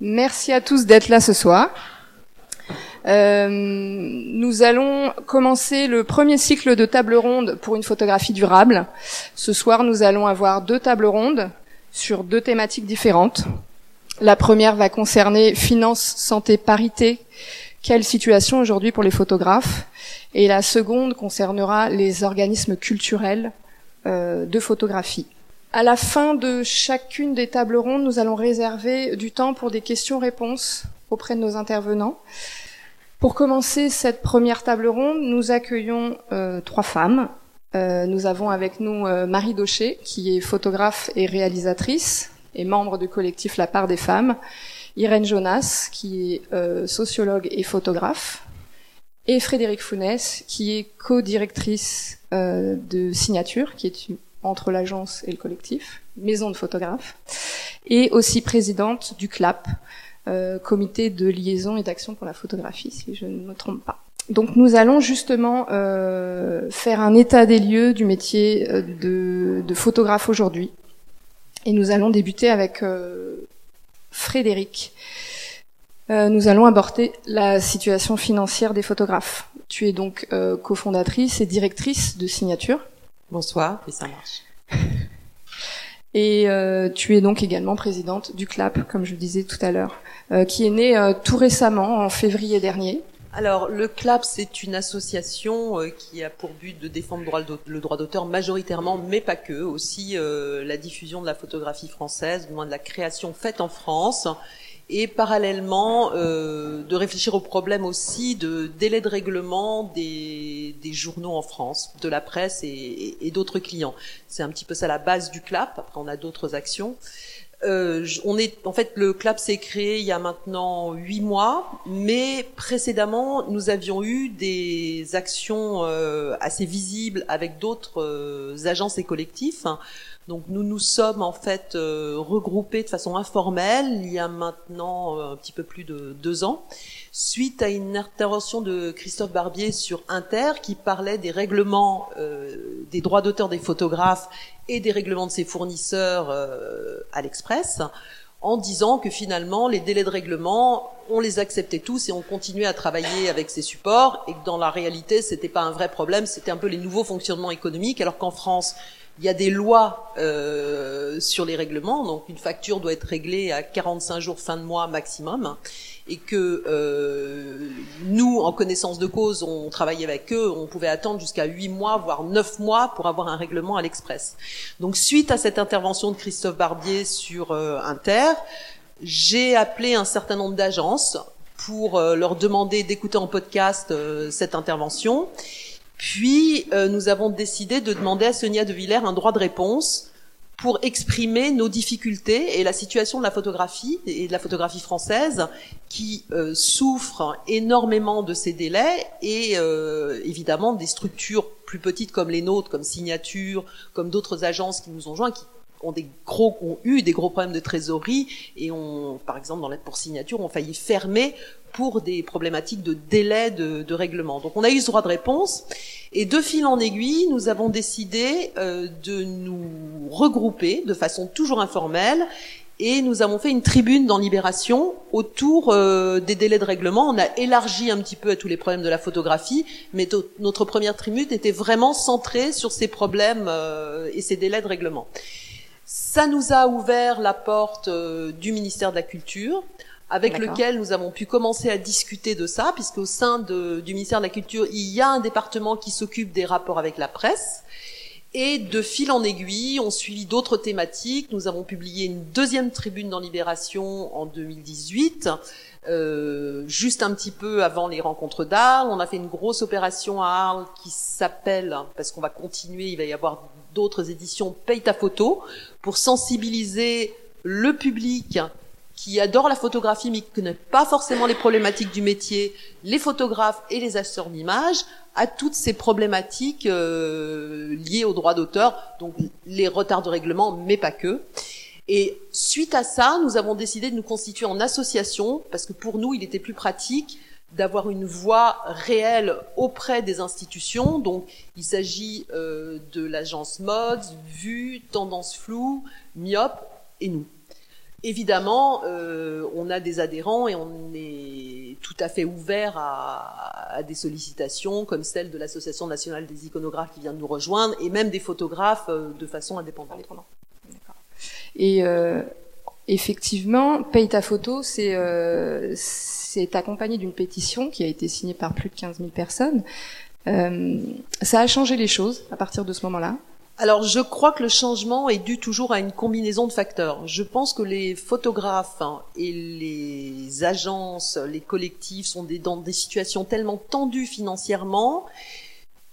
Merci à tous d'être là ce soir. Euh, nous allons commencer le premier cycle de table ronde pour une photographie durable. Ce soir, nous allons avoir deux tables rondes sur deux thématiques différentes. La première va concerner finance, santé, parité. Quelle situation aujourd'hui pour les photographes? Et la seconde concernera les organismes culturels euh, de photographie. À la fin de chacune des tables rondes, nous allons réserver du temps pour des questions-réponses auprès de nos intervenants. Pour commencer cette première table ronde, nous accueillons euh, trois femmes. Euh, nous avons avec nous euh, Marie Daucher, qui est photographe et réalisatrice et membre du collectif La Part des Femmes. Irène Jonas, qui est sociologue et photographe. Et Frédéric Founès, qui est co-directrice de Signature, qui est entre l'agence et le collectif, maison de photographes, et aussi présidente du CLAP, euh, comité de liaison et d'action pour la photographie, si je ne me trompe pas. Donc nous allons justement euh, faire un état des lieux du métier euh, de, de photographe aujourd'hui. Et nous allons débuter avec Frédéric. nous allons aborder la situation financière des photographes. Tu es donc cofondatrice et directrice de Signature. Bonsoir, et ça marche. Et euh, tu es donc également présidente du CLAP, comme je le disais tout à l'heure, euh, qui est né euh, tout récemment, en février dernier. Alors, le CLAP, c'est une association qui a pour but de défendre le droit d'auteur majoritairement, mais pas que, aussi la diffusion de la photographie française, du moins de la création faite en France, et parallèlement euh, de réfléchir au problème aussi de délai de règlement des, des journaux en France, de la presse et, et, d'autres clients. C'est un petit peu ça la base du CLAP. Après, on a d'autres actions. Euh, on est, en fait, le CLAP s'est créé il y a maintenant huit mois, mais précédemment, nous avions eu des actions euh, assez visibles avec d'autres euh, agences et collectifs. Donc nous nous sommes en fait euh, regroupés de façon informelle il y a maintenant euh, un petit peu plus de deux ans, suite à une intervention de Christophe Barbier sur Inter qui parlait des règlements euh, des droits d'auteur des photographes et des règlements de ses fournisseurs à l'Express en disant que finalement les délais de règlement, on les acceptait tous et on continuait à travailler avec ces supports et que dans la réalité, c'était pas un vrai problème, c'était un peu les nouveaux fonctionnements économiques alors qu'en France, il y a des lois euh, sur les règlements, donc une facture doit être réglée à 45 jours fin de mois maximum, et que euh, nous, en connaissance de cause, on travaillait avec eux, on pouvait attendre jusqu'à 8 mois, voire 9 mois pour avoir un règlement à l'express. Donc suite à cette intervention de Christophe Barbier sur euh, Inter, j'ai appelé un certain nombre d'agences pour euh, leur demander d'écouter en podcast euh, cette intervention. Puis, euh, nous avons décidé de demander à Sonia de Villers un droit de réponse pour exprimer nos difficultés et la situation de la photographie et de la photographie française qui euh, souffre énormément de ces délais et euh, évidemment des structures plus petites comme les nôtres, comme Signature, comme d'autres agences qui nous ont joints, qui ont des gros ont eu des gros problèmes de trésorerie et ont par exemple dans l'aide pour signature ont failli fermer pour des problématiques de délai de, de, règlement. Donc on a eu ce droit de réponse et de fil en aiguille, nous avons décidé euh, de nous regrouper de façon toujours informelle et nous avons fait une tribune dans Libération autour euh, des délais de règlement. On a élargi un petit peu à tous les problèmes de la photographie, mais notre première tribune était vraiment centrée sur ces problèmes euh, et ces délais de règlement. Ça nous a ouvert la porte euh, du ministère de la Culture, avec lequel nous avons pu commencer à discuter de ça, puisque au sein de, du ministère de la Culture, il y a un département qui s'occupe des rapports avec la presse. Et de fil en aiguille, on suivi d'autres thématiques. Nous avons publié une deuxième tribune dans Libération en 2018, euh, juste un petit peu avant les rencontres d'Arles. On a fait une grosse opération à Arles qui s'appelle, parce qu'on va continuer, il va y avoir d'autres éditions Paye ta photo, pour sensibiliser le public qui adore la photographie mais qui ne connaît pas forcément les problématiques du métier, les photographes et les acheteurs d'images, à toutes ces problématiques euh, liées aux droits d'auteur, donc les retards de règlement, mais pas que. Et suite à ça, nous avons décidé de nous constituer en association, parce que pour nous, il était plus pratique d'avoir une voix réelle auprès des institutions. Donc, il s'agit euh, de l'agence Mods, Vue, Tendance Floue, Myope et nous. Évidemment, euh, on a des adhérents et on est tout à fait ouvert à, à des sollicitations comme celle de l'association nationale des iconographes qui vient de nous rejoindre et même des photographes de façon indépendante. Et euh, effectivement, Paye ta photo, c'est euh, accompagné d'une pétition qui a été signée par plus de 15 000 personnes. Euh, ça a changé les choses à partir de ce moment-là alors je crois que le changement est dû toujours à une combinaison de facteurs. Je pense que les photographes hein, et les agences, les collectifs sont dans des situations tellement tendues financièrement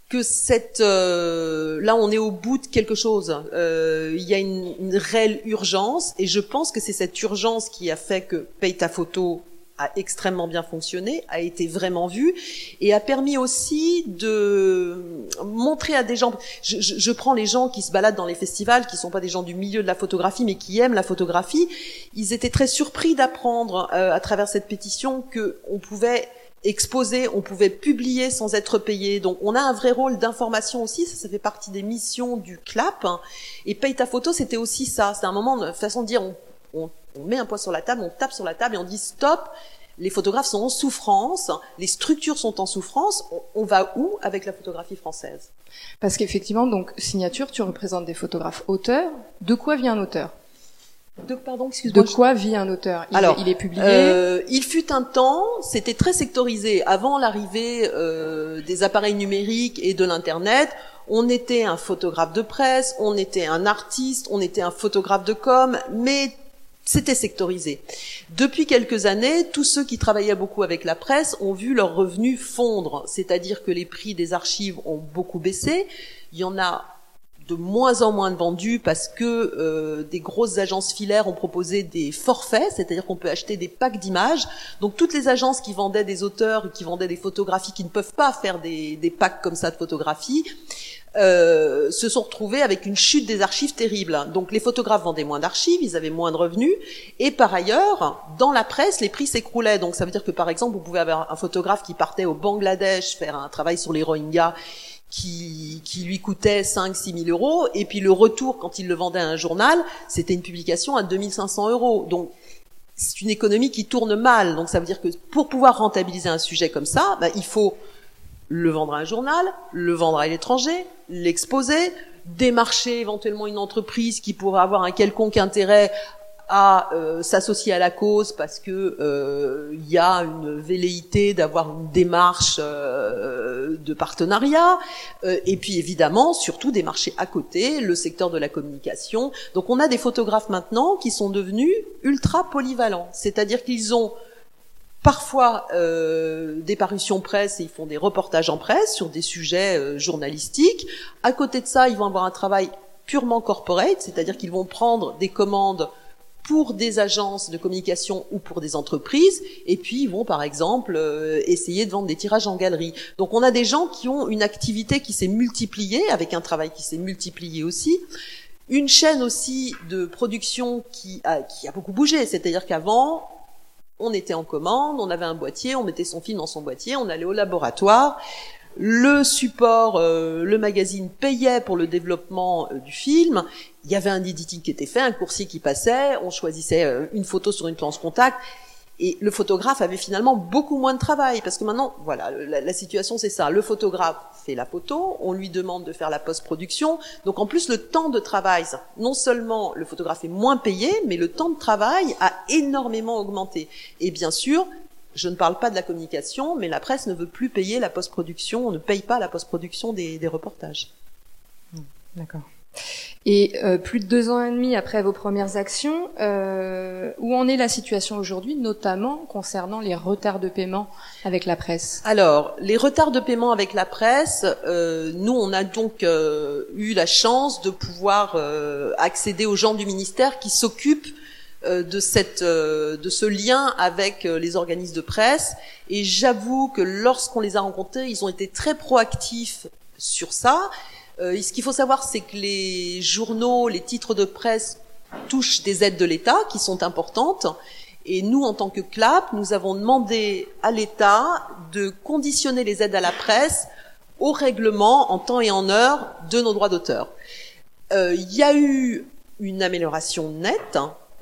que cette euh, là on est au bout de quelque chose. Euh, il y a une, une, réelle urgence et je pense que c'est cette urgence qui a fait que paye ta photo a extrêmement bien fonctionné, a été vraiment vu et a permis aussi de montrer à des gens. Je, je, je, prends les gens qui se baladent dans les festivals, qui sont pas des gens du milieu de la photographie, mais qui aiment la photographie. Ils étaient très surpris d'apprendre euh, à travers cette pétition que on pouvait exposer, on pouvait publier sans être payé. Donc on a un vrai rôle d'information aussi, ça, ça fait partie des missions du CLAP. Et paye ta photo, c'était aussi ça. C'est un moment, de façon de dire, on, on, on, met un poids sur la table, on tape sur la table et on dit stop. Les photographes sont en souffrance, les structures sont en souffrance. On va où avec la photographie française? Parce qu'effectivement, donc signature, tu représentes des photographes auteurs. De quoi vient un auteur? De, pardon, de quoi vit un auteur? Il, Alors, il est publié? Euh, il fut un temps, c'était très sectorisé. Avant l'arrivée euh, des appareils numériques et de l'internet, on était un photographe de presse, on était un artiste, on était un photographe de com, mais c'était sectorisé. Depuis quelques années, tous ceux qui travaillaient beaucoup avec la presse ont vu leurs revenus fondre, c'est-à-dire que les prix des archives ont beaucoup baissé. Il y en a de moins en moins de vendus parce que euh, des grosses agences filaires ont proposé des forfaits, c'est-à-dire qu'on peut acheter des packs d'images. Donc toutes les agences qui vendaient des auteurs, qui vendaient des photographies, qui ne peuvent pas faire des, des packs comme ça de photographies, euh, se sont retrouvés avec une chute des archives terrible. Donc les photographes vendaient moins d'archives, ils avaient moins de revenus, et par ailleurs, dans la presse, les prix s'écroulaient. Donc ça veut dire que par exemple, vous pouvez avoir un photographe qui partait au Bangladesh faire un travail sur les Rohingyas qui, qui lui coûtait 5 6 000 euros, et puis le retour, quand il le vendait à un journal, c'était une publication à 2500 euros. Donc, c'est une économie qui tourne mal. Donc, ça veut dire que pour pouvoir rentabiliser un sujet comme ça, bah, il faut le vendre à un journal, le vendre à l'étranger, l'exposer, démarcher éventuellement une entreprise qui pourrait avoir un quelconque intérêt à euh, s'associer à la cause parce que euh, il y a une velléité d'avoir une démarche euh, de partenariat et puis évidemment surtout des marchés à côté le secteur de la communication donc on a des photographes maintenant qui sont devenus ultra polyvalents c'est-à-dire qu'ils ont parfois euh, des parutions presse et ils font des reportages en presse sur des sujets journalistiques. À côté de ça, ils vont avoir un travail purement corporate, c'est-à-dire qu'ils vont prendre des commandes pour des agences de communication ou pour des entreprises, et puis ils vont par exemple euh, essayer de vendre des tirages en galerie. Donc on a des gens qui ont une activité qui s'est multipliée, avec un travail qui s'est multiplié aussi, une chaîne aussi de production qui a, qui a beaucoup bougé, c'est-à-dire qu'avant, on était en commande, on avait un boîtier, on mettait son film dans son boîtier, on allait au laboratoire, le support, euh, le magazine payait pour le développement euh, du film. Il y avait un editing qui était fait, un coursier qui passait, on choisissait euh, une photo sur une planche contact. Et le photographe avait finalement beaucoup moins de travail parce que maintenant, voilà, la, situation c'est ça. Le photographe fait la photo, on lui demande de faire la post-production. Donc en plus, le temps de travail, non seulement le photographe est moins payé, mais le temps de travail a énormément augmenté. Et bien sûr, je ne parle pas de la communication, mais la presse ne veut plus payer la post-production, on ne paye pas la post-production des, des, reportages. D'accord. Et euh, plus de deux ans et demi après vos premières actions, euh, où en est la situation aujourd'hui, notamment concernant les retards de paiement avec la presse? Alors, les retards de paiement avec la presse, euh, nous, on a donc euh, eu la chance de pouvoir accéder aux gens du ministère qui s'occupent de, cette, de ce lien avec les organismes de presse. Et j'avoue que lorsqu'on les a rencontrés, ils ont été très proactifs sur ça. Ce qu'il faut savoir, c'est que les journaux, les titres de presse touchent des aides de l'État qui sont importantes. Et nous, en tant que CLAP, nous avons demandé à l'État de conditionner les aides à la presse au règlement en temps et en heure de nos droits d'auteur. Il y a eu une amélioration nette.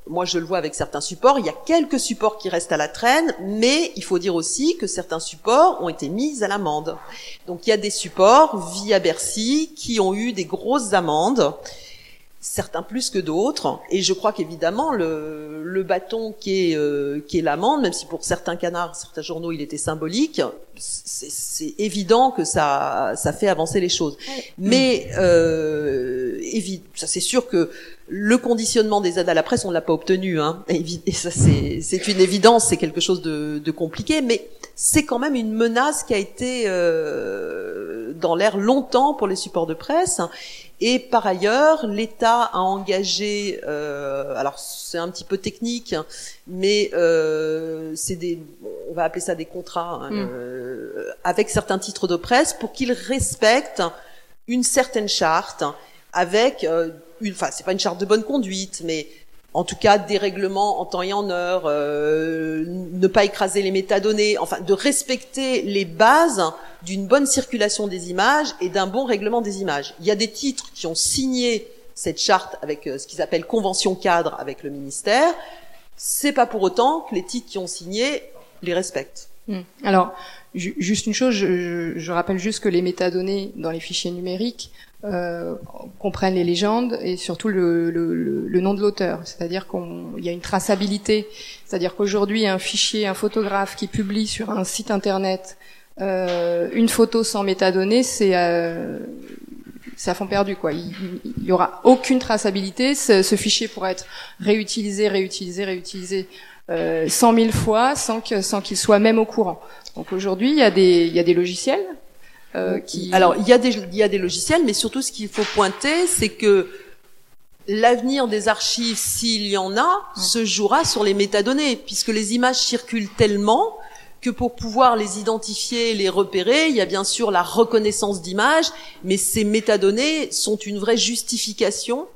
Moi je le vois avec certains supports, il y a quelques supports qui restent à la traîne, mais il faut dire aussi que certains supports ont été mis à l'amende. Donc il y a des supports via Bercy qui ont eu des grosses amendes certains plus que d'autres. Et je crois qu'évidemment, le, le, bâton qui est, euh, qui est l'amende, même si pour certains canards, certains journaux, il était symbolique, c'est évident que ça, ça fait avancer les choses. Mais euh, ça c'est sûr que le conditionnement des aides à la presse, on l'a pas obtenu. Hein, et ça c'est une évidence, c'est quelque chose de, de compliqué, mais c'est quand même une menace qui a été euh, dans l'air longtemps pour les supports de presse et par ailleurs, l'État a engagé, euh, alors c'est un petit peu technique, mais euh, c'est des, on va appeler ça des contrats hein, mm. euh, avec certains titres de presse pour qu'ils respectent une certaine charte avec euh, une, enfin c'est pas une charte de bonne conduite, mais en tout cas des règlements en temps et en heure, euh, ne pas écraser les métadonnées, enfin de respecter les bases d'une bonne circulation des images et d'un bon règlement des images. Il y a des titres qui ont signé cette charte avec euh, ce qu'ils appellent convention cadre avec le ministère. C'est pas pour autant que les titres qui ont signé les respectent. Hmm. Alors, juste une chose, je, rappelle juste que les métadonnées dans les fichiers numériques euh, comprennent les légendes et surtout le, le, nom de l'auteur. C'est-à-dire qu'il y a une traçabilité. C'est-à-dire qu'aujourd'hui, un fichier, un photographe qui publie sur un site internet euh, une photo sans métadonnées, c'est euh, à fond perdu quoi. Il, il y aura aucune traçabilité. Ce, fichier pourra être réutilisé, réutilisé, réutilisé euh, 100 000 fois sans que sans qu'il soit même au courant. Donc aujourd'hui, il y a des il y a des logiciels euh, qui. Alors il y a des il y a des logiciels, mais surtout ce qu'il faut pointer, c'est que L'avenir des archives, s'il y en a, se jouera sur les métadonnées, puisque les images circulent tellement que pour pouvoir les identifier, les repérer, il y a bien sûr la reconnaissance d'images, mais ces métadonnées sont une vraie justification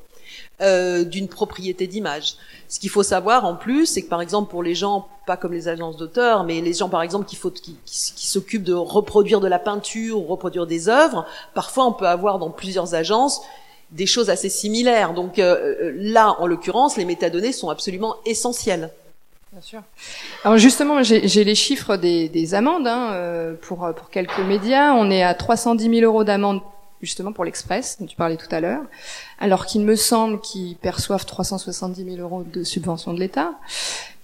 euh, d'une propriété d'image. Ce qu'il faut savoir en plus, c'est que par exemple pour les gens, pas comme les agences d'auteurs, mais les gens par exemple qui, s'occupent de reproduire de la peinture ou reproduire des œuvres, parfois on peut avoir dans plusieurs agences des choses assez similaires. Donc euh, euh là, en l'occurrence, les métadonnées sont absolument essentielles. Bien sûr. Alors justement, j'ai les chiffres des, des amendes hein, euh, pour, pour quelques médias. On est à 310 000 euros d'amende justement pour l'Express, dont tu parlais tout à l'heure, alors qu'il me semble qu'ils perçoivent 370 000 euros de subvention de l'État,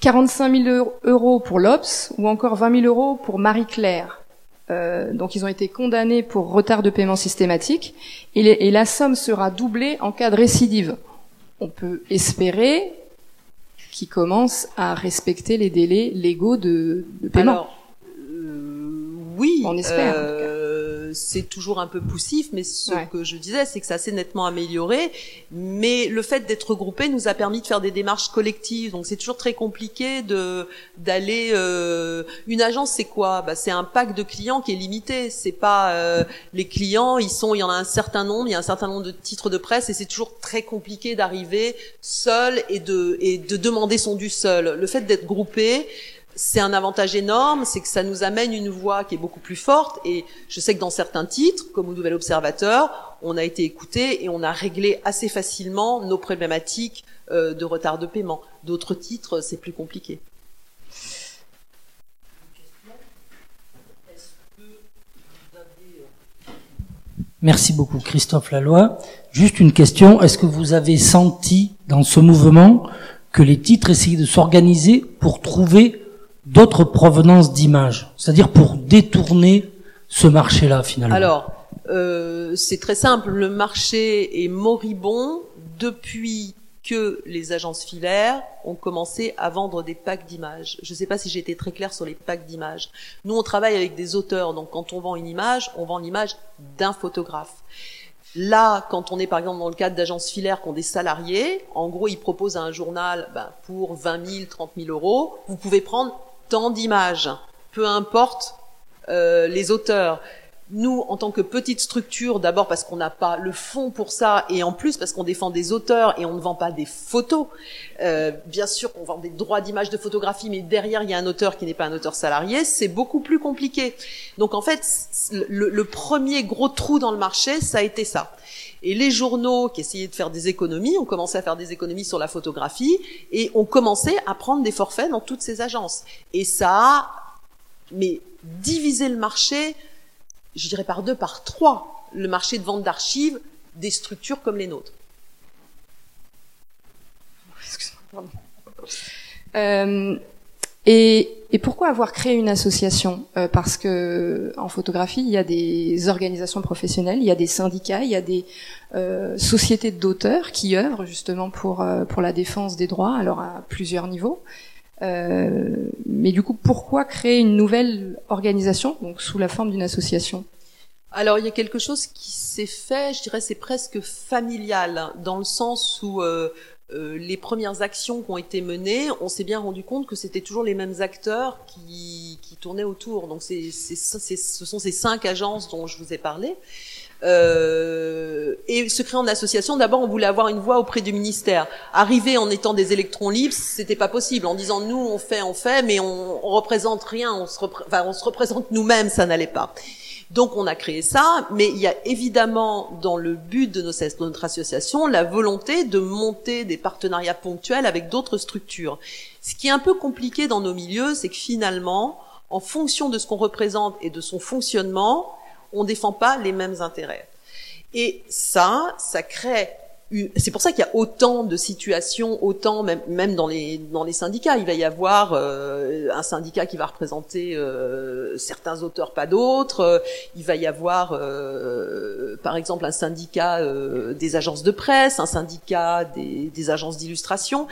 45 000 euros pour l'Obs ou encore 20 000 euros pour Marie-Claire. Euh, donc ils ont été condamnés pour retard de paiement systématique et, et la somme sera doublée en cas de récidive. On peut espérer qui commence à respecter les délais légaux de, de paiement. Alors, euh, oui, on espère. Euh, c'est toujours un peu poussif, mais ce que je disais, c'est que ça s'est nettement amélioré. Mais le fait d'être regroupé nous a permis de faire des démarches collectives. Donc c'est toujours très compliqué de d'aller. Euh, une agence, c'est quoi? Bah, c'est un pack de clients qui est limité. C'est pas euh, les clients, ils sont, il y en a un certain nombre, il y a un certain nombre de titres de presse, et c'est toujours très compliqué d'arriver seul et de et de demander son dû seul. Le fait d'être groupé c'est un avantage énorme, c'est que ça nous amène une voix qui est beaucoup plus forte. Et je sais que dans certains titres, comme au Nouvel Observateur, on a été écouté et on a réglé assez facilement nos problématiques euh, de retard de paiement. D'autres titres, c'est plus compliqué. Merci beaucoup, Christophe Laloy. Juste une question. Est-ce que vous avez senti dans ce mouvement que les titres essayaient de s'organiser pour trouver d'autres provenances d'images, c'est-à-dire pour détourner ce marché-là finalement Alors, euh, c'est très simple, le marché est moribond depuis que les agences filaires ont commencé à vendre des packs d'images. Je ne sais pas si j'ai été très claire sur les packs d'images. Nous, on travaille avec des auteurs, donc quand on vend une image, on vend l'image d'un photographe. Là, quand on est par exemple dans le cadre d'agences filaires qui ont des salariés, en gros, ils proposent à un journal ben, pour 20 000, 30 000 euros, vous pouvez prendre tant d'images, peu importe euh, les auteurs. Nous, en tant que petite structure, d'abord parce qu'on n'a pas le fond pour ça, et en plus parce qu'on défend des auteurs et on ne vend pas des photos. Euh, bien sûr, on vend des droits d'image de photographie, mais derrière il y a un auteur qui n'est pas un auteur salarié, c'est beaucoup plus compliqué. Donc en fait, le, le premier gros trou dans le marché, ça a été ça. Et les journaux qui essayaient de faire des économies ont commencé à faire des économies sur la photographie et ont commencé à prendre des forfaits dans toutes ces agences. Et ça a, mais divisé le marché, je dirais par deux, par trois, le marché de vente d'archives des structures comme les nôtres. Euh, et, et, pourquoi avoir créé une association? Euh, Parce que en photographie, il y a des organisations professionnelles, il y a des syndicats, il y a des euh, sociétés d'auteurs qui œuvrent justement pour euh, pour la défense des droits, alors à plusieurs niveaux. Euh, mais du coup, pourquoi créer une nouvelle organisation, donc sous la forme d'une association? Alors il y a quelque chose qui s'est fait, je dirais c'est presque familial, dans le sens où euh, euh, les premières actions qui ont été menées, on s'est bien rendu compte que c'était toujours les mêmes acteurs qui, qui tournaient autour. Donc c'est, ce sont ces cinq agences dont je vous ai parlé. Euh, et se créer en association, d'abord on voulait avoir une voix auprès du ministère. Arriver en étant des électrons libres, c'était pas possible. En disant nous on fait, on fait, mais on, on représente rien, on se, enfin, on se représente nous-mêmes, ça n'allait pas. Donc on a créé ça, mais il y a évidemment dans le but de, notre association la volonté de monter des partenariats ponctuels avec d'autres structures. Ce qui est un peu compliqué dans nos milieux, c'est que finalement, en fonction de ce qu'on représente et de son fonctionnement, on défend pas les mêmes intérêts. Et ça, ça crée c'est pour ça qu'il y a autant de situations, autant même, même dans les dans les syndicats, il va y avoir euh, un syndicat qui va représenter euh, certains auteurs, pas d'autres. Euh, il va y avoir, par exemple, un syndicat des agences de presse, un syndicat des agences d'illustration.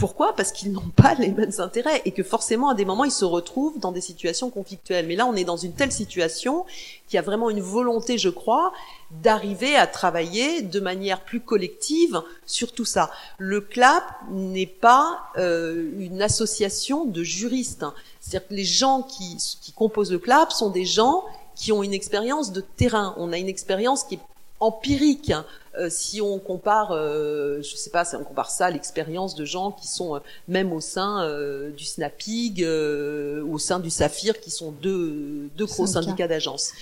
Pourquoi? Parce qu'ils n'ont pas les mêmes intérêts et que forcément à des moments ils se retrouvent dans des situations conflictuelles. Mais là on est dans une telle situation qu'il y a vraiment une volonté, je crois, d'arriver à travailler de manière plus collective sur tout ça. Le CLAP n'est pas euh, une association de juristes. C'est-à-dire que les gens qui, qui composent le CLAP sont des gens qui ont une expérience de terrain. On a une expérience qui est empirique. Euh, si on compare, euh, je sais pas, si on compare ça à l'expérience de gens qui sont euh, même au sein euh, du SNAPIG, au sein du Saphir, qui sont deux, deux gros syndicats d'agences.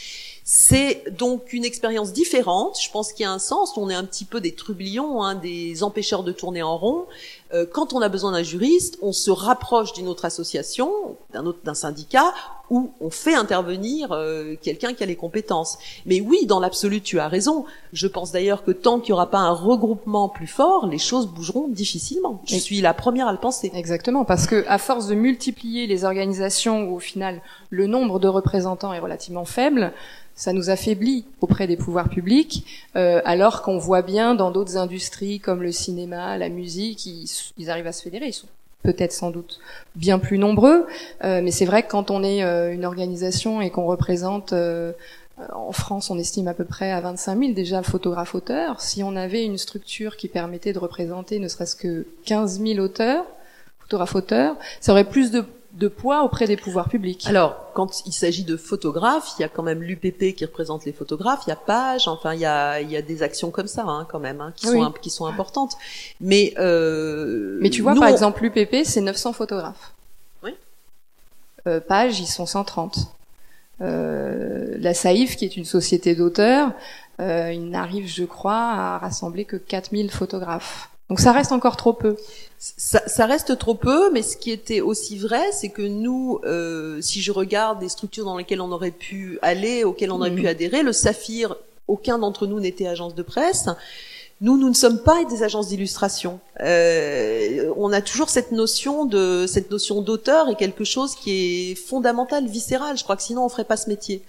C'est donc une expérience différente. Je pense qu'il y a un sens. On est un petit peu des trublions, hein, des empêcheurs de tourner en rond. Euh, quand on a besoin d'un juriste, on se rapproche d'une autre association, d'un autre d'un syndicat, où on fait intervenir euh, quelqu'un qui a les compétences. Mais oui, dans l'absolu, tu as raison. Je pense d'ailleurs que tant qu'il n'y aura pas un regroupement plus fort, les choses bougeront difficilement. Je suis la première à le penser. Exactement, parce que à force de multiplier les organisations où au final le nombre de représentants est relativement faible, ça nous affaiblit auprès des pouvoirs publics, euh, alors qu'on voit bien dans d'autres industries comme le cinéma, la musique, ils, arrivent à se fédérer. Ils sont peut-être sans doute bien plus nombreux, euh, mais c'est vrai que quand on est euh, une organisation et qu'on représente en France, on estime à peu près à 25 000 déjà photographes-auteurs. Si on avait une structure qui permettait de représenter ne serait-ce que 15 000 auteurs, photographes-auteurs, ça aurait plus de de poids auprès des pouvoirs publics. Alors, quand il s'agit de photographes, il y a quand même l'UPP qui représente les photographes, il y a Page, enfin il y a, il y a des actions comme ça hein, quand même, hein, qui, sont, qui sont importantes. Mais, euh, Mais tu vois, par exemple, l'UPP, c'est 900 photographes. Oui. Euh, Page, ils sont 130. Euh, la Saïf, qui est une société d'auteurs, euh, il n'arrive, je crois, à rassembler que 4000 photographes. Donc ça reste encore trop peu. Ça, ça, reste trop peu, mais ce qui était aussi vrai, c'est que nous, euh, si je regarde des structures dans lesquelles on aurait pu aller, auxquelles on aurait pu mhm. adhérer, le Saphir, aucun d'entre nous n'était agence de presse. Nous, nous ne sommes pas des agences d'illustration. Euh, on a toujours cette notion de cette notion d'auteur et quelque chose qui est fondamental, viscéral. Je crois que sinon on ferait pas ce métier.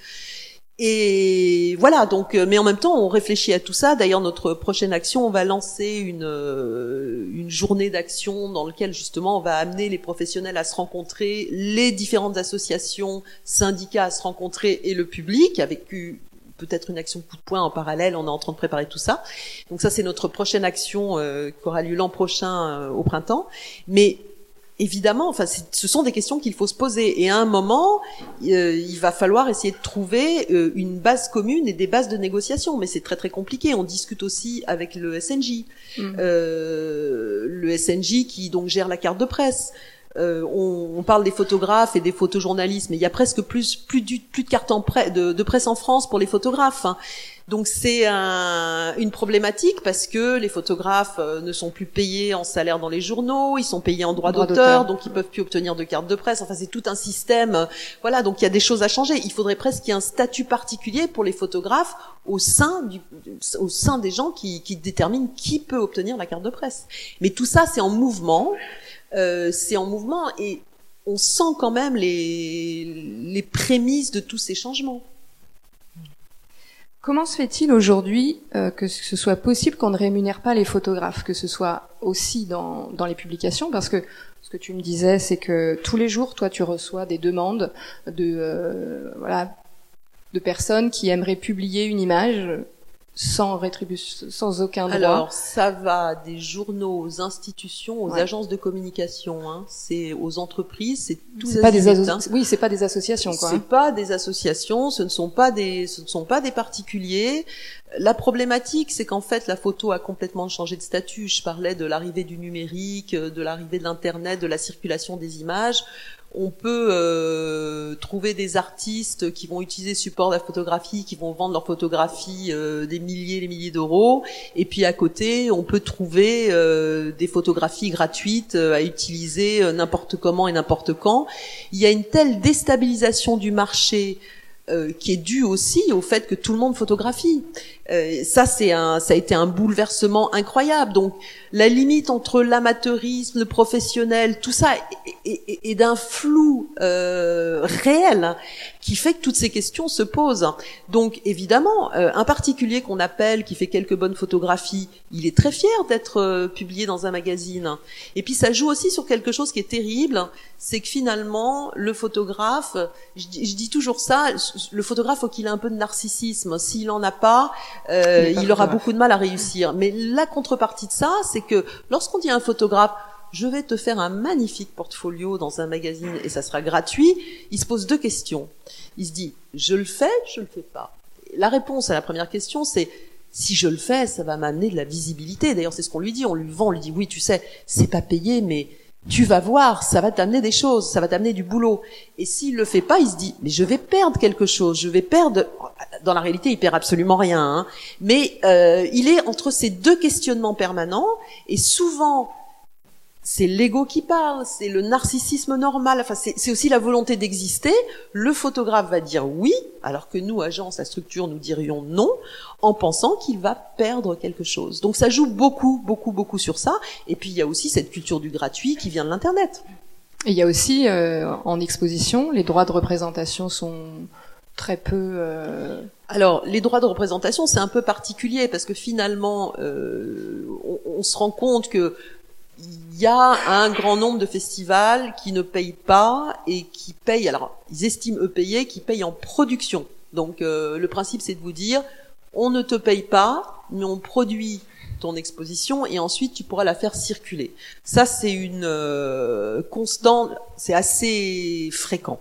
Et voilà, donc, euh, mais en même temps, on réfléchit à tout ça. D'ailleurs, notre prochaine action, on va lancer une, euh, une journée d'action dans laquelle justement on va amener les professionnels à se rencontrer, les différentes associations, syndicats à se rencontrer et le public avec peut-être une action coup de poing en parallèle. On est en train de préparer tout ça. Donc ça, c'est notre prochaine action euh, qui aura lieu l'an prochain au printemps. Mais évidemment, enfin, ce sont des questions qu'il faut se poser. Et à un moment, euh, il va falloir essayer de trouver euh, une base commune et des bases de négociation. Mais c'est très très compliqué. On discute aussi avec le SNJ, mm. euh, le SNJ qui donc gère la carte de presse. On, on, parle des photographes et des photojournalistes, mais il y a presque plus plus, du, plus de cartes en de, de, presse en France pour les photographes. Hein. Donc c'est un, une problématique parce que les photographes euh, ne sont plus payés en salaire dans les journaux, ils sont payés en droit, d'auteur, donc ils peuvent plus obtenir de carte de presse. Enfin c'est tout un système. Voilà, donc il y a des choses à changer. Il faudrait presque qu'il y ait un statut particulier pour les photographes au sein du, au sein des gens qui, qui déterminent qui peut obtenir la carte de presse. Mais tout ça c'est en mouvement. Euh, c'est en mouvement et on sent quand même les, les prémices de tous ces changements. Comment se fait-il aujourd'hui euh, que ce soit possible qu'on ne rémunère pas les photographes, que ce soit aussi dans, dans les publications? Parce que ce que tu me disais, c'est que tous les jours, toi, tu reçois des demandes de euh, voilà de personnes qui aimeraient publier une image sans rétribution, sans aucun droit Alors, ça va des journaux aux institutions, aux agences de communication. Hein. C'est aux entreprises, c'est tout. C'est pas des hein. oui, c'est pas des associations quoi. C'est hein. pas des associations, ce ne sont pas des, ce ne sont pas des particuliers. La problématique, c'est qu'en fait, la photo a complètement changé de statut. Je parlais de l'arrivée du numérique, de l'arrivée de l'internet, de la circulation des images on peut euh, trouver des artistes qui vont utiliser support de la photographie, qui vont vendre leur photographie euh, des milliers, des milliers d'euros. Et puis à côté, on peut trouver euh, des photographies gratuites à utiliser n'importe comment et n'importe quand. Il y a une telle déstabilisation du marché qui est due aussi au fait que tout le monde photographie. Euh, ça, c'est un, ça a été un bouleversement incroyable. Donc, la limite entre l'amateurisme, le professionnel, tout ça est, d'un flou euh, réel qui fait que toutes ces questions se posent. Donc, évidemment, euh, un particulier qu'on appelle, qui fait quelques bonnes photographies, il est très fier d'être publié dans un magazine. Et puis, ça joue aussi sur quelque chose qui est terrible, c'est que finalement, le photographe, je je dis toujours ça, le photographe, faut qu'il ait un peu de narcissisme. S'il en a pas, euh, il aura beaucoup de mal à réussir. Mais la contrepartie de ça, c'est que lorsqu'on dit à un photographe, je vais te faire un magnifique portfolio dans un magazine et ça sera gratuit, il se pose deux questions. Il se dit, je le fais, je le fais pas. La réponse à la première question, c'est si je le fais, ça va m'amener de la visibilité. D'ailleurs, c'est ce qu'on lui dit. On lui vend, on lui dit oui, tu sais, c'est pas payé, mais tu vas voir, ça va t'amener des choses, ça va t'amener du boulot. Et s'il le fait pas, il se dit, mais je vais perdre quelque chose, je vais perdre. Dans la réalité, il perd absolument rien. Hein. Mais euh, il est entre ces deux questionnements permanents, et souvent c'est l'ego qui parle, c'est le narcissisme normal, enfin c'est aussi la volonté d'exister. Le photographe va dire oui, alors que nous, agence, la structure, nous dirions non, en pensant qu'il va perdre quelque chose. Donc ça joue beaucoup, beaucoup, beaucoup sur ça. Et puis il y a aussi cette culture du gratuit qui vient de l'Internet. Et il y a aussi euh, en exposition, les droits de représentation sont très peu... Euh... Alors, les droits de représentation, c'est un peu particulier parce que finalement, euh, on, on, se rend compte que il y a un grand nombre de festivals qui ne payent pas et qui payent, alors ils estiment eux payer, qui payent en production. Donc euh, le principe c'est de vous dire, on ne te paye pas, mais on produit ton exposition et ensuite tu pourras la faire circuler. Ça c'est une euh, constante, c'est assez fréquent.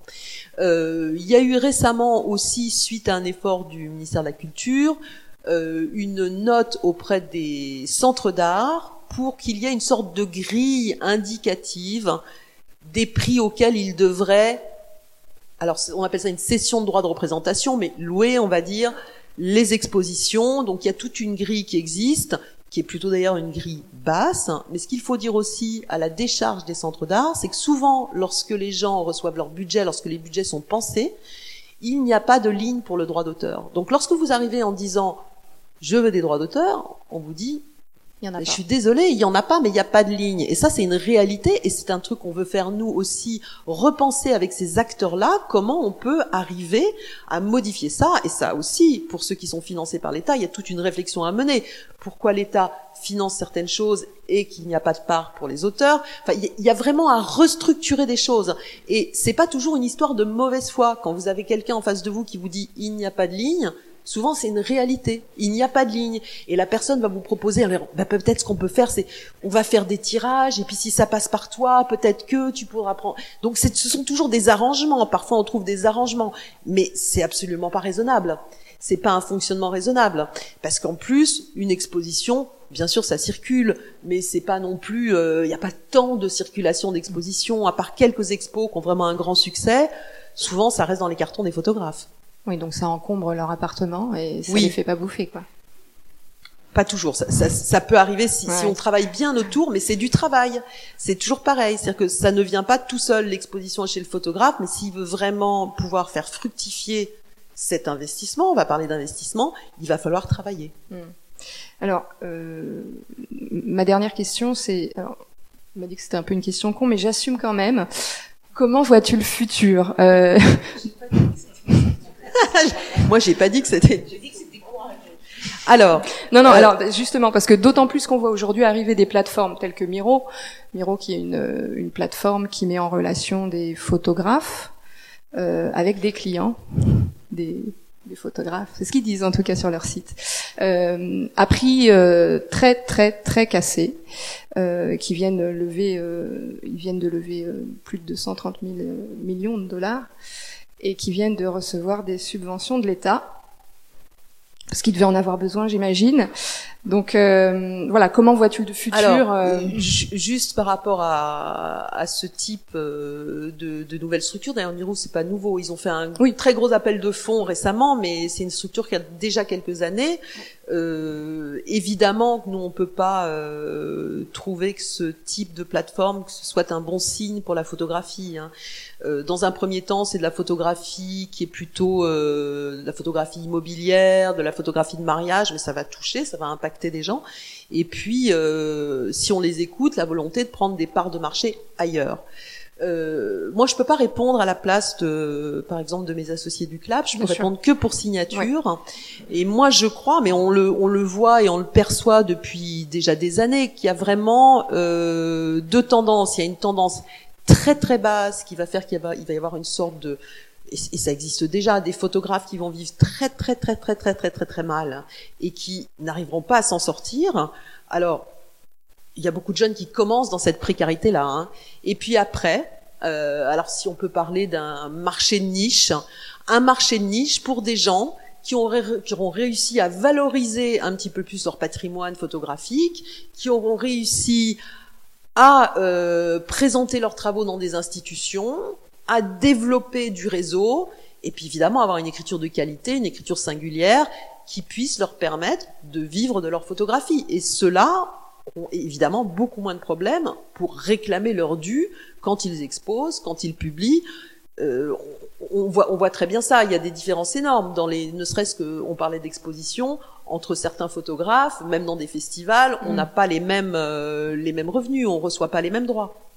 Euh, il y a eu récemment aussi, suite à un effort du ministère de la Culture, une note auprès des centres d'art pour qu'il y ait une sorte de grille indicative des prix auxquels ils devraient, alors on appelle ça une cession de droit de représentation, mais louer, on va dire, les expositions. Donc il y a toute une grille qui existe, qui est plutôt d'ailleurs une grille basse. Mais ce qu'il faut dire aussi à la décharge des centres d'art, c'est que souvent, lorsque les gens reçoivent leur budget, lorsque les budgets sont pensés, il n'y a pas de ligne pour le droit d'auteur. Donc lorsque vous arrivez en disant je veux des droits d'auteur, on vous dit je suis désolée, il y en a pas, mais il n'y a pas de ligne. Et ça, c'est une réalité, et c'est un truc qu'on veut faire nous aussi, repenser avec ces acteurs-là, comment on peut arriver à modifier ça. Et ça aussi, pour ceux qui sont financés par l'État, il y a toute une réflexion à mener. Pourquoi l'État finance certaines choses et qu'il n'y a pas de part pour les auteurs? Enfin, il y a vraiment à restructurer des choses. Et c'est pas toujours une histoire de mauvaise foi. Quand vous avez quelqu'un en face de vous qui vous dit il n'y a pas de ligne, Souvent, c'est une réalité. Il n'y a pas de ligne. Et la personne va vous proposer, bah, peut-être ce qu'on peut faire, c'est, on va faire des tirages, et puis si ça passe par toi, peut-être que tu pourras prendre. Donc, ce sont toujours des arrangements. Parfois, on trouve des arrangements. Mais c'est absolument pas raisonnable. C'est pas un fonctionnement raisonnable. Parce qu'en plus, une exposition, bien sûr, ça circule, mais c'est pas non plus, il euh, n'y a pas tant de circulation d'exposition, à part quelques expos qui ont vraiment un grand succès. Souvent, ça reste dans les cartons des photographes. Oui, donc ça encombre leur appartement et ça ne les fait pas bouffer, quoi. Pas toujours. Ça, ça, ça peut arriver si, si, on travaille bien autour, mais c'est du travail. C'est toujours pareil. C'est-à-dire que ça ne vient pas tout seul, l'exposition chez le photographe, mais s'il veut vraiment pouvoir faire fructifier cet investissement, on va parler d'investissement, il va falloir travailler. Hmm. Alors, euh, ma dernière question, c'est... On m'a dit que c'était un peu une question con, mais j'assume quand même. Comment vois-tu le futur? Euh... Moi, j'ai pas dit que c'était. Alors, non, non. Euh, alors, justement, parce que d'autant plus qu'on voit aujourd'hui arriver des plateformes telles que Miro, Miro qui est une, une plateforme qui met en relation des photographes euh, avec des clients, des, des photographes. C'est ce qu'ils disent en tout cas sur leur site. Euh, à prix euh, très très très cassé, euh, qui viennent lever, euh, ils viennent de lever euh, plus de 230 000 millions de dollars et qui viennent de recevoir des subventions de l'État parce qu'ils devaient en avoir besoin, j'imagine. Donc euh, voilà, comment vois-tu le futur Alors, euh, Juste par rapport à, à ce type euh, de, de nouvelles structures, d'ailleurs Niro c'est pas nouveau, ils ont fait un oui. très gros appel de fonds récemment, mais c'est une structure qui a déjà quelques années. Euh, évidemment, nous on peut pas euh, trouver que ce type de plateforme que ce soit un bon signe pour la photographie. Hein. Euh, dans un premier temps, c'est de la photographie qui est plutôt de la photographie immobilière, de la photographie de mariage, mais ça va toucher, ça va impacter des gens. Et puis, si on les écoute, la volonté de prendre des parts de marché ailleurs. Euh, moi, je peux pas répondre à la place de, par exemple, de mes associés du club. Je peux répondre que pour signature. Et moi, je crois, mais on le, on le voit et on le perçoit depuis déjà des années, qu'il y a vraiment euh, deux tendances. Il y a une tendance très très basse qui va faire qu'il va, il va y avoir une sorte de et, ça existe déjà des photographes qui vont vivre très très très très très très très très mal et qui n'arriveront pas à s'en sortir. Alors il y a beaucoup de jeunes qui commencent dans cette précarité-là. Hein. Et puis après, euh, alors si on peut parler d'un marché de niche, un marché de niche pour des gens qui, qui auront réussi à valoriser un petit peu plus leur patrimoine photographique, qui auront réussi à euh, présenter leurs travaux dans des institutions, à développer du réseau, et puis évidemment avoir une écriture de qualité, une écriture singulière qui puisse leur permettre de vivre de leur photographie. Et cela, ont évidemment beaucoup moins de problèmes pour réclamer leur dû quand ils exposent, quand ils publient. Euh, on, voit, on voit très bien ça. Il y a des différences énormes dans les, ne serait-ce que, on parlait d'exposition entre certains photographes, même dans des festivals, on mm. n'a pas les mêmes, euh, les mêmes revenus, on reçoit pas les mêmes droits.